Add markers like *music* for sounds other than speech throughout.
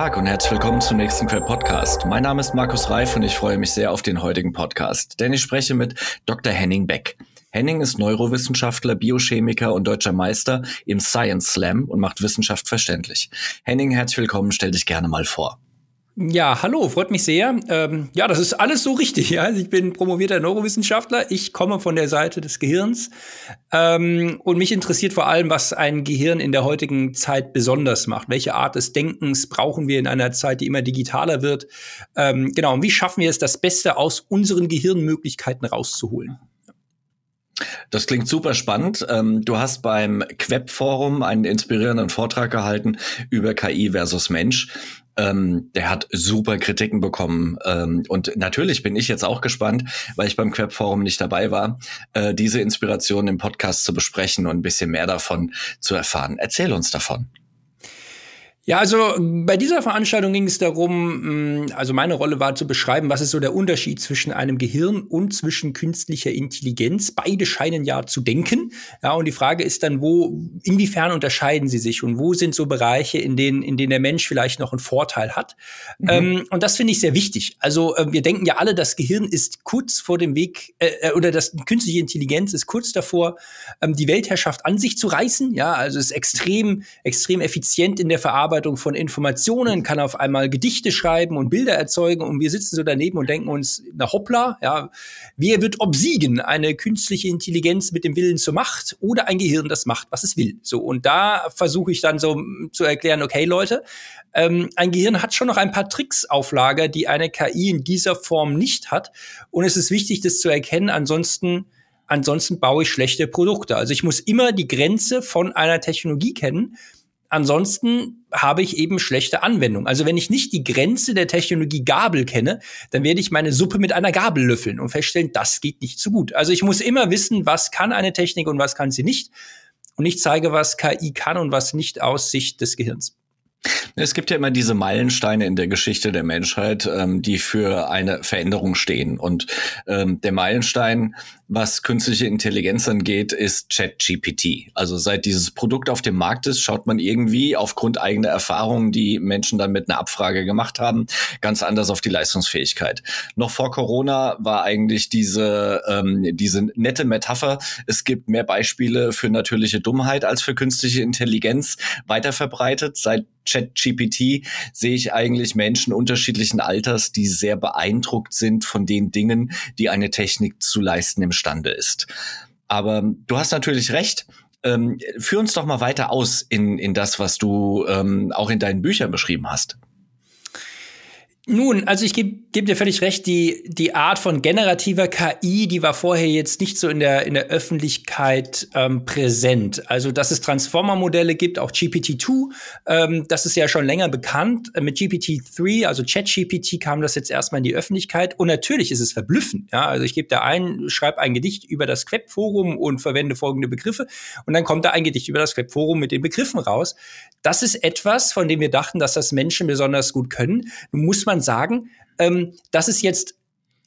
Tag und herzlich willkommen zum nächsten Quer Podcast. Mein Name ist Markus Reif und ich freue mich sehr auf den heutigen Podcast, denn ich spreche mit Dr. Henning Beck. Henning ist Neurowissenschaftler, Biochemiker und deutscher Meister im Science Slam und macht Wissenschaft verständlich. Henning, herzlich willkommen, stell dich gerne mal vor. Ja, hallo, freut mich sehr. Ähm, ja, das ist alles so richtig. Ja? Ich bin promovierter Neurowissenschaftler. Ich komme von der Seite des Gehirns. Ähm, und mich interessiert vor allem, was ein Gehirn in der heutigen Zeit besonders macht. Welche Art des Denkens brauchen wir in einer Zeit, die immer digitaler wird? Ähm, genau, und wie schaffen wir es, das Beste aus unseren Gehirnmöglichkeiten rauszuholen? Das klingt super spannend. Ähm, du hast beim Queb-Forum einen inspirierenden Vortrag gehalten über KI versus Mensch. Ähm, der hat super Kritiken bekommen. Ähm, und natürlich bin ich jetzt auch gespannt, weil ich beim Queb-Forum nicht dabei war, äh, diese Inspiration im Podcast zu besprechen und ein bisschen mehr davon zu erfahren. Erzähl uns davon. Ja, also bei dieser Veranstaltung ging es darum, mm, also meine Rolle war zu beschreiben, was ist so der Unterschied zwischen einem Gehirn und zwischen künstlicher Intelligenz. Beide scheinen ja zu denken. Ja, und die Frage ist dann, wo, inwiefern unterscheiden sie sich und wo sind so Bereiche, in denen, in denen der Mensch vielleicht noch einen Vorteil hat. Mhm. Ähm, und das finde ich sehr wichtig. Also äh, wir denken ja alle, das Gehirn ist kurz vor dem Weg, äh, äh oder das künstliche Intelligenz ist kurz davor, ähm, die Weltherrschaft an sich zu reißen. Ja, also ist extrem, extrem effizient in der Verarbeitung Verarbeitung von Informationen, kann auf einmal Gedichte schreiben und Bilder erzeugen und wir sitzen so daneben und denken uns, na hoppla, ja, wer wird obsiegen? Eine künstliche Intelligenz mit dem Willen zur Macht oder ein Gehirn, das macht, was es will? So, und da versuche ich dann so zu erklären, okay, Leute, ähm, ein Gehirn hat schon noch ein paar Tricks auf Lager, die eine KI in dieser Form nicht hat. Und es ist wichtig, das zu erkennen. Ansonsten ansonsten baue ich schlechte Produkte. Also ich muss immer die Grenze von einer Technologie kennen Ansonsten habe ich eben schlechte Anwendung. Also wenn ich nicht die Grenze der Technologie Gabel kenne, dann werde ich meine Suppe mit einer Gabel löffeln und feststellen, das geht nicht so gut. Also ich muss immer wissen, was kann eine Technik und was kann sie nicht. Und ich zeige, was KI kann und was nicht aus Sicht des Gehirns. Es gibt ja immer diese Meilensteine in der Geschichte der Menschheit, ähm, die für eine Veränderung stehen. Und ähm, der Meilenstein, was künstliche Intelligenz angeht, ist ChatGPT. Also seit dieses Produkt auf dem Markt ist, schaut man irgendwie aufgrund eigener Erfahrungen, die Menschen dann mit einer Abfrage gemacht haben, ganz anders auf die Leistungsfähigkeit. Noch vor Corona war eigentlich diese, ähm, diese nette Metapher, es gibt mehr Beispiele für natürliche Dummheit als für künstliche Intelligenz weiter verbreitet. Seit ChatGPT sehe ich eigentlich Menschen unterschiedlichen Alters, die sehr beeindruckt sind von den Dingen, die eine Technik zu leisten imstande ist. Aber du hast natürlich recht. Ähm, führ uns doch mal weiter aus in, in das, was du ähm, auch in deinen Büchern beschrieben hast. Nun, also ich gebe geb dir völlig recht, die, die Art von generativer KI, die war vorher jetzt nicht so in der, in der Öffentlichkeit ähm, präsent. Also, dass es Transformer-Modelle gibt, auch GPT-2, ähm, das ist ja schon länger bekannt. Mit GPT-3, also ChatGPT, kam das jetzt erstmal in die Öffentlichkeit. Und natürlich ist es verblüffend. Ja? Also ich gebe da ein, schreibe ein Gedicht über das Queb-Forum und verwende folgende Begriffe. Und dann kommt da ein Gedicht über das Queb-Forum mit den Begriffen raus. Das ist etwas, von dem wir dachten, dass das Menschen besonders gut können. Nun muss man sagen, ähm, das ist jetzt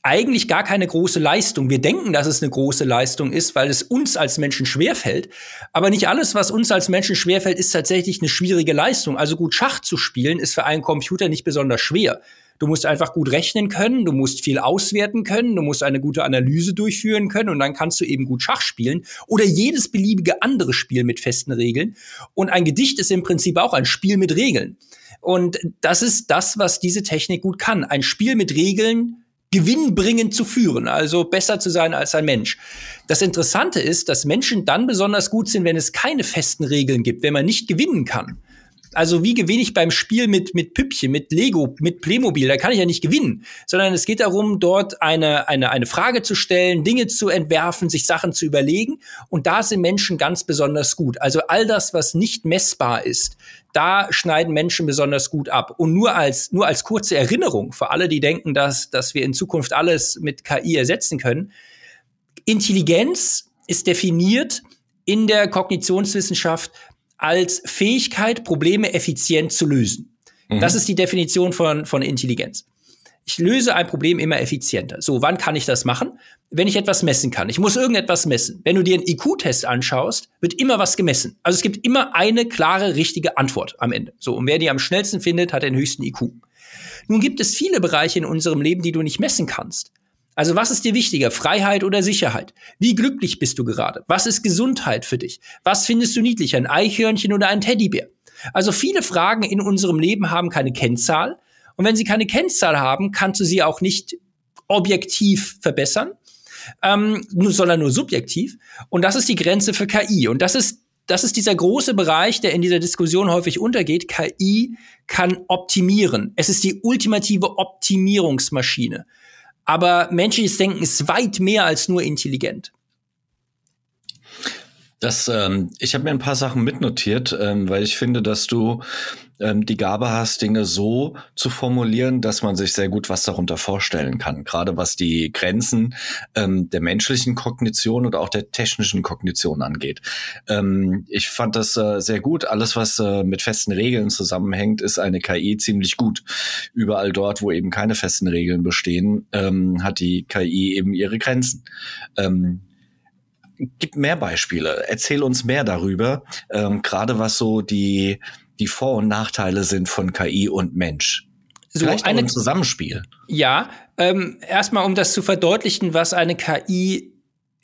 eigentlich gar keine große Leistung. Wir denken, dass es eine große Leistung ist, weil es uns als Menschen schwerfällt. Aber nicht alles, was uns als Menschen schwerfällt, ist tatsächlich eine schwierige Leistung. Also gut Schach zu spielen, ist für einen Computer nicht besonders schwer. Du musst einfach gut rechnen können, du musst viel auswerten können, du musst eine gute Analyse durchführen können und dann kannst du eben gut Schach spielen oder jedes beliebige andere Spiel mit festen Regeln. Und ein Gedicht ist im Prinzip auch ein Spiel mit Regeln. Und das ist das, was diese Technik gut kann. Ein Spiel mit Regeln gewinnbringend zu führen, also besser zu sein als ein Mensch. Das Interessante ist, dass Menschen dann besonders gut sind, wenn es keine festen Regeln gibt, wenn man nicht gewinnen kann. Also wie gewinne ich beim Spiel mit, mit Püppchen, mit Lego, mit Playmobil? Da kann ich ja nicht gewinnen, sondern es geht darum, dort eine, eine, eine Frage zu stellen, Dinge zu entwerfen, sich Sachen zu überlegen. Und da sind Menschen ganz besonders gut. Also all das, was nicht messbar ist, da schneiden Menschen besonders gut ab. Und nur als, nur als kurze Erinnerung für alle, die denken, dass, dass wir in Zukunft alles mit KI ersetzen können. Intelligenz ist definiert in der Kognitionswissenschaft als Fähigkeit, Probleme effizient zu lösen. Mhm. Das ist die Definition von, von Intelligenz. Ich löse ein Problem immer effizienter. So, wann kann ich das machen? Wenn ich etwas messen kann. Ich muss irgendetwas messen. Wenn du dir einen IQ-Test anschaust, wird immer was gemessen. Also es gibt immer eine klare, richtige Antwort am Ende. So, und wer die am schnellsten findet, hat den höchsten IQ. Nun gibt es viele Bereiche in unserem Leben, die du nicht messen kannst. Also was ist dir wichtiger, Freiheit oder Sicherheit? Wie glücklich bist du gerade? Was ist Gesundheit für dich? Was findest du niedlicher, ein Eichhörnchen oder ein Teddybär? Also viele Fragen in unserem Leben haben keine Kennzahl. Und wenn sie keine Kennzahl haben, kannst du sie auch nicht objektiv verbessern, ähm, sondern nur subjektiv. Und das ist die Grenze für KI. Und das ist das ist dieser große Bereich, der in dieser Diskussion häufig untergeht. KI kann optimieren. Es ist die ultimative Optimierungsmaschine. Aber menschliches Denken ist weit mehr als nur intelligent. Das, ähm, ich habe mir ein paar Sachen mitnotiert, ähm, weil ich finde, dass du ähm, die Gabe hast, Dinge so zu formulieren, dass man sich sehr gut was darunter vorstellen kann. Gerade was die Grenzen ähm, der menschlichen Kognition oder auch der technischen Kognition angeht. Ähm, ich fand das äh, sehr gut. Alles, was äh, mit festen Regeln zusammenhängt, ist eine KI ziemlich gut. Überall dort, wo eben keine festen Regeln bestehen, ähm, hat die KI eben ihre Grenzen. Ähm, gib mehr Beispiele. Erzähl uns mehr darüber, ähm, gerade was so die, die Vor- und Nachteile sind von KI und Mensch. So Vielleicht eine, ein Zusammenspiel. Ja, ähm, erstmal um das zu verdeutlichen, was eine KI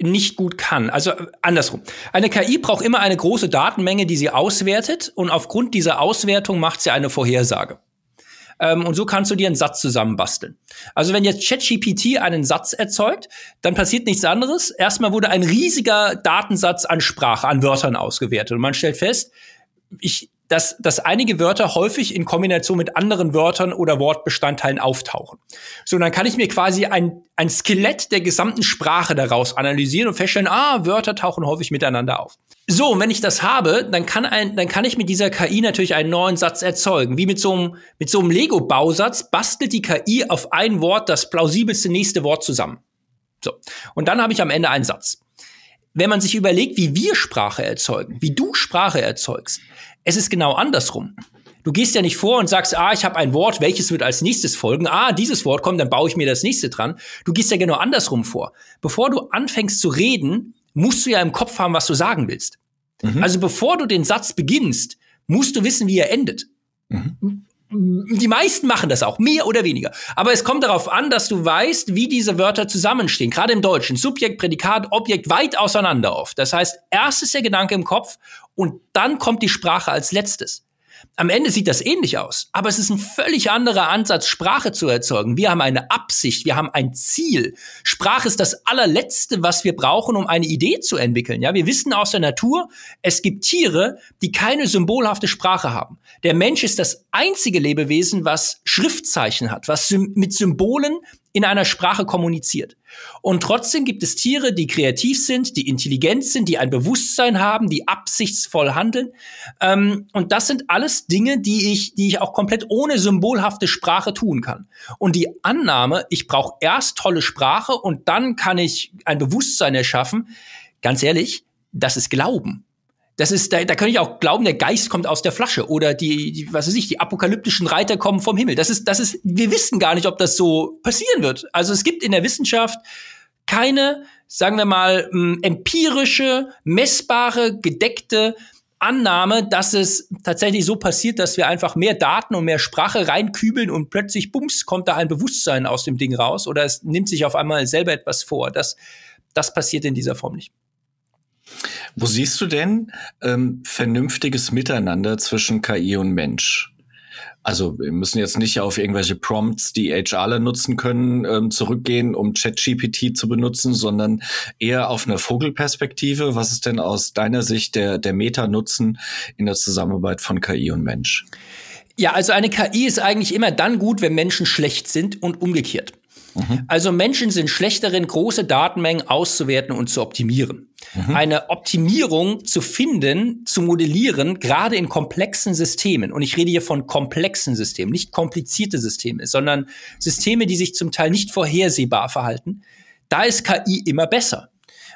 nicht gut kann. Also äh, andersrum. Eine KI braucht immer eine große Datenmenge, die sie auswertet und aufgrund dieser Auswertung macht sie eine Vorhersage. Ähm, und so kannst du dir einen Satz zusammenbasteln. Also wenn jetzt ChatGPT einen Satz erzeugt, dann passiert nichts anderes. Erstmal wurde ein riesiger Datensatz an Sprache, an Wörtern ausgewertet. Und man stellt fest, ich, dass, dass einige Wörter häufig in Kombination mit anderen Wörtern oder Wortbestandteilen auftauchen. So, dann kann ich mir quasi ein, ein Skelett der gesamten Sprache daraus analysieren und feststellen, ah, Wörter tauchen häufig miteinander auf. So, und wenn ich das habe, dann kann ein, dann kann ich mit dieser KI natürlich einen neuen Satz erzeugen. Wie mit so einem, mit so einem Lego-Bausatz bastelt die KI auf ein Wort das plausibelste nächste Wort zusammen. So. Und dann habe ich am Ende einen Satz. Wenn man sich überlegt, wie wir Sprache erzeugen, wie du Sprache erzeugst, es ist genau andersrum. Du gehst ja nicht vor und sagst, ah, ich habe ein Wort, welches wird als nächstes folgen? Ah, dieses Wort kommt, dann baue ich mir das nächste dran. Du gehst ja genau andersrum vor. Bevor du anfängst zu reden, musst du ja im Kopf haben, was du sagen willst. Mhm. Also bevor du den Satz beginnst, musst du wissen, wie er endet. Mhm. Die meisten machen das auch, mehr oder weniger. Aber es kommt darauf an, dass du weißt, wie diese Wörter zusammenstehen. Gerade im Deutschen. Subjekt, Prädikat, Objekt weit auseinander oft. Das heißt, erst ist der Gedanke im Kopf und dann kommt die Sprache als letztes. Am Ende sieht das ähnlich aus, aber es ist ein völlig anderer Ansatz, Sprache zu erzeugen. Wir haben eine Absicht, wir haben ein Ziel. Sprache ist das allerletzte, was wir brauchen, um eine Idee zu entwickeln. Ja, wir wissen aus der Natur, es gibt Tiere, die keine symbolhafte Sprache haben. Der Mensch ist das einzige Lebewesen, was Schriftzeichen hat, was mit Symbolen in einer Sprache kommuniziert. Und trotzdem gibt es Tiere, die kreativ sind, die intelligent sind, die ein Bewusstsein haben, die absichtsvoll handeln. Ähm, und das sind alles Dinge, die ich, die ich auch komplett ohne symbolhafte Sprache tun kann. Und die Annahme, ich brauche erst tolle Sprache und dann kann ich ein Bewusstsein erschaffen, ganz ehrlich, das ist Glauben. Das ist, da, da kann ich auch glauben, der Geist kommt aus der Flasche oder die, die, was weiß ich, die apokalyptischen Reiter kommen vom Himmel. Das ist, das ist, wir wissen gar nicht, ob das so passieren wird. Also es gibt in der Wissenschaft keine, sagen wir mal, empirische, messbare, gedeckte Annahme, dass es tatsächlich so passiert, dass wir einfach mehr Daten und mehr Sprache reinkübeln und plötzlich, bums, kommt da ein Bewusstsein aus dem Ding raus oder es nimmt sich auf einmal selber etwas vor. Das, das passiert in dieser Form nicht. Wo siehst du denn ähm, vernünftiges Miteinander zwischen KI und Mensch? Also wir müssen jetzt nicht auf irgendwelche Prompts, die HRler nutzen können, ähm, zurückgehen, um ChatGPT zu benutzen, sondern eher auf eine Vogelperspektive. Was ist denn aus deiner Sicht der, der Meta-Nutzen in der Zusammenarbeit von KI und Mensch? Ja, also eine KI ist eigentlich immer dann gut, wenn Menschen schlecht sind und umgekehrt. Mhm. Also Menschen sind schlechterin, große Datenmengen auszuwerten und zu optimieren. Mhm. Eine Optimierung zu finden, zu modellieren, gerade in komplexen Systemen. Und ich rede hier von komplexen Systemen, nicht komplizierte Systeme, sondern Systeme, die sich zum Teil nicht vorhersehbar verhalten. Da ist KI immer besser.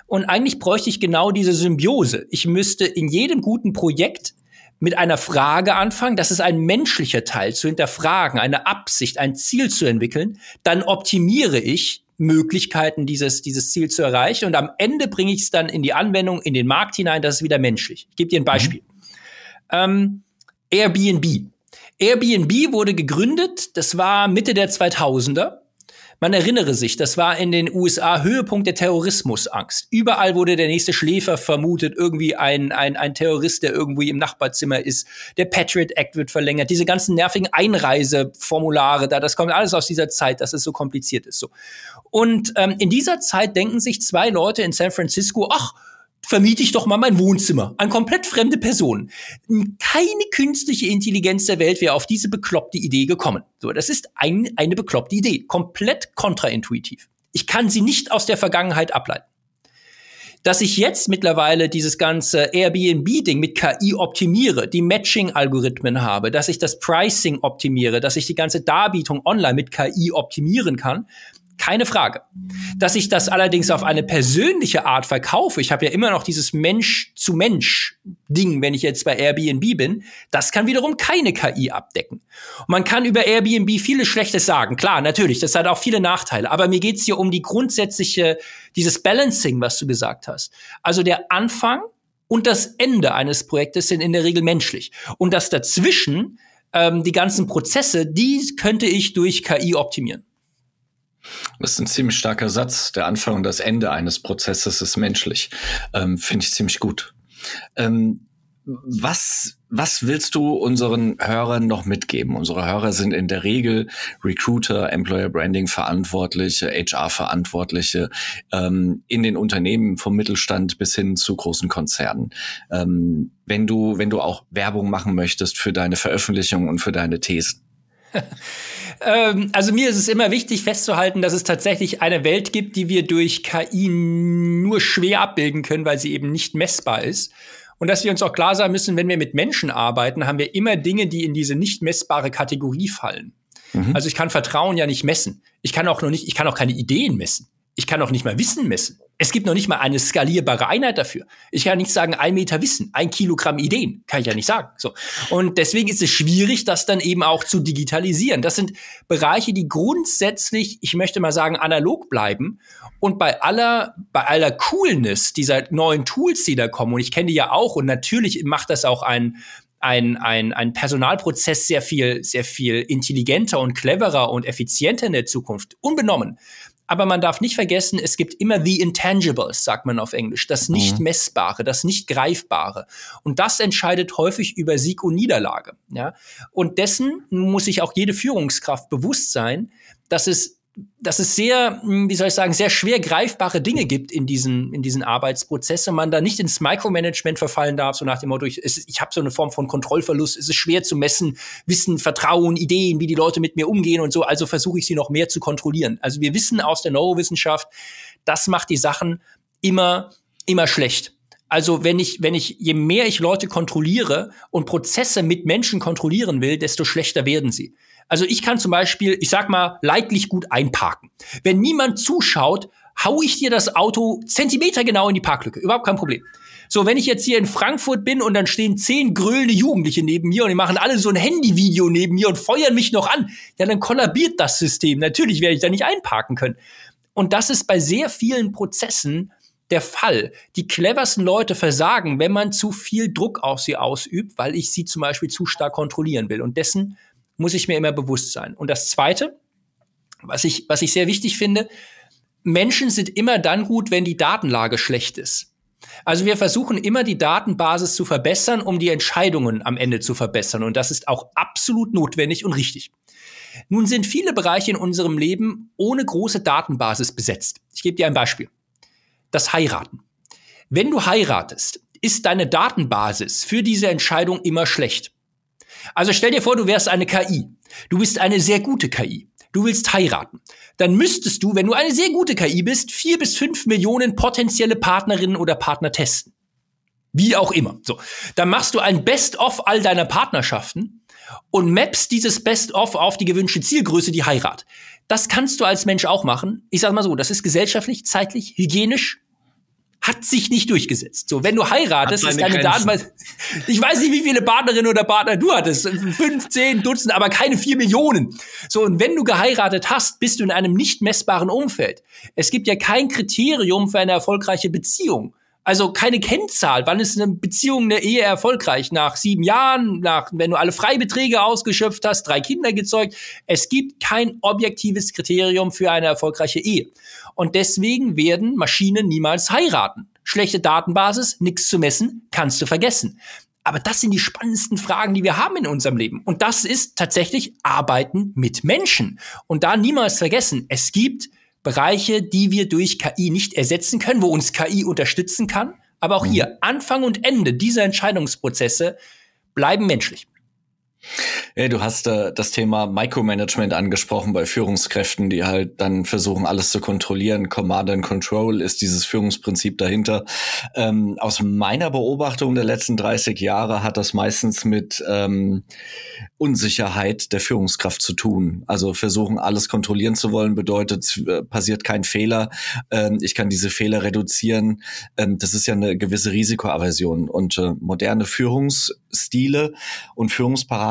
Und eigentlich bräuchte ich genau diese Symbiose. Ich müsste in jedem guten Projekt mit einer Frage anfangen, das ist ein menschlicher Teil, zu hinterfragen, eine Absicht, ein Ziel zu entwickeln, dann optimiere ich Möglichkeiten, dieses, dieses Ziel zu erreichen und am Ende bringe ich es dann in die Anwendung, in den Markt hinein, das ist wieder menschlich. Ich gebe dir ein Beispiel. Mhm. Ähm, Airbnb. Airbnb wurde gegründet, das war Mitte der 2000er man erinnere sich, das war in den USA Höhepunkt der Terrorismusangst. Überall wurde der nächste Schläfer vermutet, irgendwie ein, ein, ein Terrorist, der irgendwie im Nachbarzimmer ist. Der Patriot Act wird verlängert. Diese ganzen nervigen Einreiseformulare da, das kommt alles aus dieser Zeit, dass es so kompliziert ist. So. Und ähm, in dieser Zeit denken sich zwei Leute in San Francisco, ach, vermiete ich doch mal mein Wohnzimmer an komplett fremde Personen. Keine künstliche Intelligenz der Welt wäre auf diese bekloppte Idee gekommen. So, das ist ein, eine bekloppte Idee, komplett kontraintuitiv. Ich kann sie nicht aus der Vergangenheit ableiten. Dass ich jetzt mittlerweile dieses ganze Airbnb-Ding mit KI optimiere, die Matching-Algorithmen habe, dass ich das Pricing optimiere, dass ich die ganze Darbietung online mit KI optimieren kann, keine Frage. Dass ich das allerdings auf eine persönliche Art verkaufe, ich habe ja immer noch dieses Mensch-zu-Mensch-Ding, wenn ich jetzt bei Airbnb bin, das kann wiederum keine KI abdecken. Und man kann über Airbnb vieles Schlechtes sagen. Klar, natürlich, das hat auch viele Nachteile. Aber mir geht's hier um die grundsätzliche, dieses Balancing, was du gesagt hast. Also der Anfang und das Ende eines Projektes sind in der Regel menschlich. Und das dazwischen, ähm, die ganzen Prozesse, die könnte ich durch KI optimieren. Das ist ein ziemlich starker Satz. Der Anfang und das Ende eines Prozesses ist menschlich. Ähm, Finde ich ziemlich gut. Ähm, was, was willst du unseren Hörern noch mitgeben? Unsere Hörer sind in der Regel Recruiter, Employer Branding Verantwortliche, HR Verantwortliche ähm, in den Unternehmen vom Mittelstand bis hin zu großen Konzernen. Ähm, wenn du, wenn du auch Werbung machen möchtest für deine Veröffentlichung und für deine Thesen. *laughs* ähm, also mir ist es immer wichtig festzuhalten, dass es tatsächlich eine Welt gibt, die wir durch KI nur schwer abbilden können, weil sie eben nicht messbar ist. Und dass wir uns auch klar sein müssen, wenn wir mit Menschen arbeiten, haben wir immer Dinge, die in diese nicht messbare Kategorie fallen. Mhm. Also ich kann Vertrauen ja nicht messen. Ich kann auch noch nicht, ich kann auch keine Ideen messen. Ich kann auch nicht mal Wissen messen. Es gibt noch nicht mal eine skalierbare Einheit dafür. Ich kann nicht sagen, ein Meter Wissen, ein Kilogramm Ideen. Kann ich ja nicht sagen. So. Und deswegen ist es schwierig, das dann eben auch zu digitalisieren. Das sind Bereiche, die grundsätzlich, ich möchte mal sagen, analog bleiben. Und bei aller, bei aller Coolness dieser neuen Tools, die da kommen, und ich kenne die ja auch, und natürlich macht das auch ein, ein, ein, ein Personalprozess sehr viel, sehr viel intelligenter und cleverer und effizienter in der Zukunft. Unbenommen aber man darf nicht vergessen, es gibt immer the intangibles, sagt man auf Englisch, das nicht mhm. messbare, das nicht greifbare. Und das entscheidet häufig über Sieg und Niederlage. Ja? Und dessen muss sich auch jede Führungskraft bewusst sein, dass es dass es sehr, hm, wie soll ich sagen, sehr schwer greifbare Dinge gibt in diesen, in diesen Arbeitsprozessen. Man da nicht ins Micromanagement verfallen darf, so nach dem Motto, ich, ich habe so eine Form von Kontrollverlust, es ist schwer zu messen, Wissen, Vertrauen, Ideen, wie die Leute mit mir umgehen und so, also versuche ich sie noch mehr zu kontrollieren. Also wir wissen aus der Neurowissenschaft, das macht die Sachen immer, immer schlecht. Also wenn ich, wenn ich, je mehr ich Leute kontrolliere und Prozesse mit Menschen kontrollieren will, desto schlechter werden sie. Also ich kann zum Beispiel, ich sag mal, leidlich gut einparken. Wenn niemand zuschaut, hau ich dir das Auto Zentimeter genau in die Parklücke. Überhaupt kein Problem. So, wenn ich jetzt hier in Frankfurt bin und dann stehen zehn grölende Jugendliche neben mir und die machen alle so ein Handyvideo neben mir und feuern mich noch an, ja, dann kollabiert das System. Natürlich werde ich da nicht einparken können. Und das ist bei sehr vielen Prozessen der Fall. Die cleversten Leute versagen, wenn man zu viel Druck auf sie ausübt, weil ich sie zum Beispiel zu stark kontrollieren will. Und dessen muss ich mir immer bewusst sein. Und das Zweite, was ich, was ich sehr wichtig finde, Menschen sind immer dann gut, wenn die Datenlage schlecht ist. Also wir versuchen immer die Datenbasis zu verbessern, um die Entscheidungen am Ende zu verbessern. Und das ist auch absolut notwendig und richtig. Nun sind viele Bereiche in unserem Leben ohne große Datenbasis besetzt. Ich gebe dir ein Beispiel. Das Heiraten. Wenn du heiratest, ist deine Datenbasis für diese Entscheidung immer schlecht. Also stell dir vor, du wärst eine KI. Du bist eine sehr gute KI. Du willst heiraten. Dann müsstest du, wenn du eine sehr gute KI bist, vier bis fünf Millionen potenzielle Partnerinnen oder Partner testen. Wie auch immer. So. Dann machst du ein Best-of all deiner Partnerschaften und mappst dieses Best-of auf die gewünschte Zielgröße, die Heirat. Das kannst du als Mensch auch machen. Ich sag mal so, das ist gesellschaftlich, zeitlich, hygienisch hat sich nicht durchgesetzt. So, wenn du heiratest, ist deine Datenbank. Ich weiß nicht, wie viele Partnerinnen oder Partner du hattest. 15 Dutzend, aber keine vier Millionen. So, und wenn du geheiratet hast, bist du in einem nicht messbaren Umfeld. Es gibt ja kein Kriterium für eine erfolgreiche Beziehung. Also keine Kennzahl. Wann ist eine Beziehung, eine Ehe erfolgreich? Nach sieben Jahren, nach, wenn du alle Freibeträge ausgeschöpft hast, drei Kinder gezeugt. Es gibt kein objektives Kriterium für eine erfolgreiche Ehe. Und deswegen werden Maschinen niemals heiraten. Schlechte Datenbasis, nichts zu messen, kannst du vergessen. Aber das sind die spannendsten Fragen, die wir haben in unserem Leben. Und das ist tatsächlich Arbeiten mit Menschen. Und da niemals vergessen, es gibt Bereiche, die wir durch KI nicht ersetzen können, wo uns KI unterstützen kann. Aber auch mhm. hier, Anfang und Ende dieser Entscheidungsprozesse bleiben menschlich. Ja, du hast äh, das Thema Micromanagement angesprochen bei Führungskräften, die halt dann versuchen, alles zu kontrollieren. Command and Control ist dieses Führungsprinzip dahinter. Ähm, aus meiner Beobachtung der letzten 30 Jahre hat das meistens mit ähm, Unsicherheit der Führungskraft zu tun. Also versuchen, alles kontrollieren zu wollen, bedeutet, äh, passiert kein Fehler. Ähm, ich kann diese Fehler reduzieren. Ähm, das ist ja eine gewisse Risikoaversion. Und äh, moderne Führungsstile und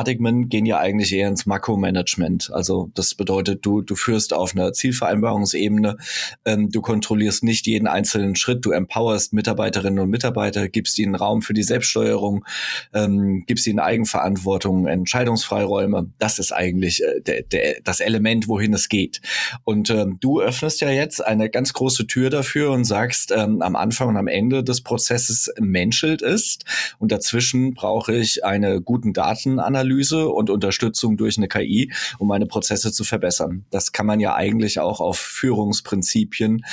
Führungsparadigmen gehen ja eigentlich eher ins Makromanagement. Also das bedeutet, du, du führst auf einer Zielvereinbarungsebene, ähm, du kontrollierst nicht jeden einzelnen Schritt, du empowerst Mitarbeiterinnen und Mitarbeiter, gibst ihnen Raum für die Selbststeuerung, ähm, gibst ihnen Eigenverantwortung, Entscheidungsfreiräume. Das ist eigentlich äh, der, der, das Element, wohin es geht. Und ähm, du öffnest ja jetzt eine ganz große Tür dafür und sagst, ähm, am Anfang und am Ende des Prozesses menschelt ist und dazwischen brauche ich eine guten Datenanalyse und Unterstützung durch eine KI, um meine Prozesse zu verbessern. Das kann man ja eigentlich auch auf Führungsprinzipien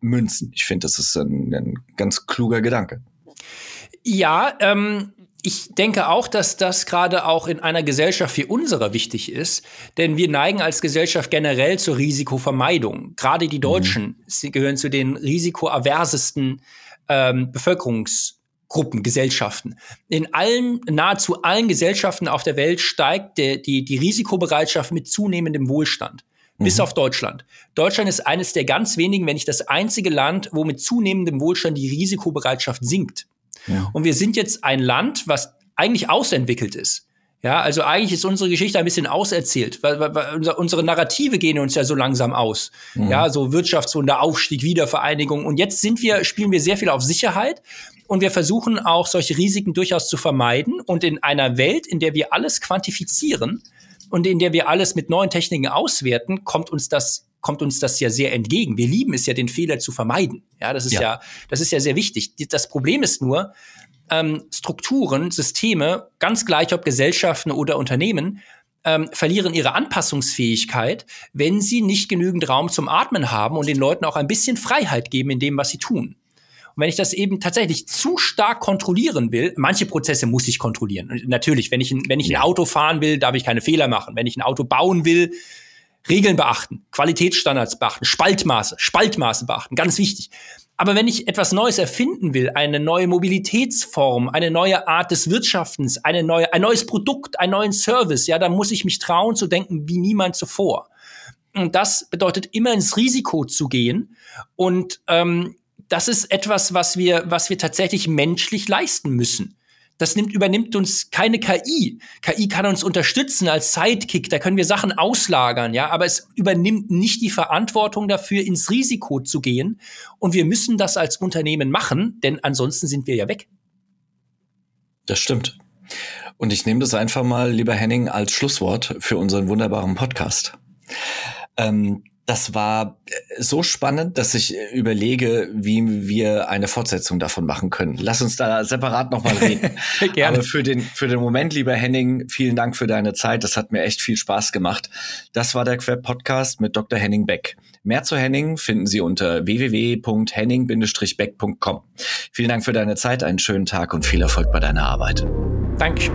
münzen. Ich finde, das ist ein, ein ganz kluger Gedanke. Ja, ähm, ich denke auch, dass das gerade auch in einer Gesellschaft wie unserer wichtig ist, denn wir neigen als Gesellschaft generell zur Risikovermeidung. Gerade die mhm. Deutschen mhm. sie gehören zu den risikoaversesten ähm, Bevölkerungs Gruppen, Gesellschaften. In allen, nahezu allen Gesellschaften auf der Welt steigt der, die, die Risikobereitschaft mit zunehmendem Wohlstand. Mhm. Bis auf Deutschland. Deutschland ist eines der ganz wenigen, wenn nicht das einzige Land, wo mit zunehmendem Wohlstand die Risikobereitschaft sinkt. Ja. Und wir sind jetzt ein Land, was eigentlich ausentwickelt ist. Ja, also eigentlich ist unsere Geschichte ein bisschen auserzählt, weil, weil, unsere Narrative gehen uns ja so langsam aus. Mhm. Ja, so Wirtschaftswunder, Aufstieg, Wiedervereinigung. Und jetzt sind wir, spielen wir sehr viel auf Sicherheit und wir versuchen auch solche Risiken durchaus zu vermeiden. Und in einer Welt, in der wir alles quantifizieren und in der wir alles mit neuen Techniken auswerten, kommt uns das kommt uns das ja sehr entgegen. Wir lieben es ja, den Fehler zu vermeiden. Ja, das ist ja, ja das ist ja sehr wichtig. Das Problem ist nur, ähm, Strukturen, Systeme, ganz gleich ob Gesellschaften oder Unternehmen, ähm, verlieren ihre Anpassungsfähigkeit, wenn sie nicht genügend Raum zum Atmen haben und den Leuten auch ein bisschen Freiheit geben in dem, was sie tun. Und wenn ich das eben tatsächlich zu stark kontrollieren will, manche Prozesse muss ich kontrollieren. natürlich, wenn ich, ein, wenn ich ein Auto fahren will, darf ich keine Fehler machen. Wenn ich ein Auto bauen will, Regeln beachten, Qualitätsstandards beachten, Spaltmaße, Spaltmaße beachten, ganz wichtig. Aber wenn ich etwas Neues erfinden will, eine neue Mobilitätsform, eine neue Art des Wirtschaftens, eine neue, ein neues Produkt, einen neuen Service, ja, dann muss ich mich trauen zu denken wie niemand zuvor. Und das bedeutet immer ins Risiko zu gehen. Und ähm, das ist etwas, was wir, was wir tatsächlich menschlich leisten müssen. Das nimmt, übernimmt uns keine KI. KI kann uns unterstützen als Sidekick, da können wir Sachen auslagern, ja, aber es übernimmt nicht die Verantwortung dafür, ins Risiko zu gehen. Und wir müssen das als Unternehmen machen, denn ansonsten sind wir ja weg. Das stimmt. Und ich nehme das einfach mal, lieber Henning, als Schlusswort für unseren wunderbaren Podcast. Ähm, das war äh, so spannend, dass ich äh, überlege, wie wir eine Fortsetzung davon machen können. Lass uns da separat nochmal reden. *laughs* Gerne. Aber für den, für den Moment, lieber Henning, vielen Dank für deine Zeit. Das hat mir echt viel Spaß gemacht. Das war der Queb Podcast mit Dr. Henning Beck. Mehr zu Henning finden Sie unter www.henning-beck.com. Vielen Dank für deine Zeit, einen schönen Tag und viel Erfolg bei deiner Arbeit. Dankeschön.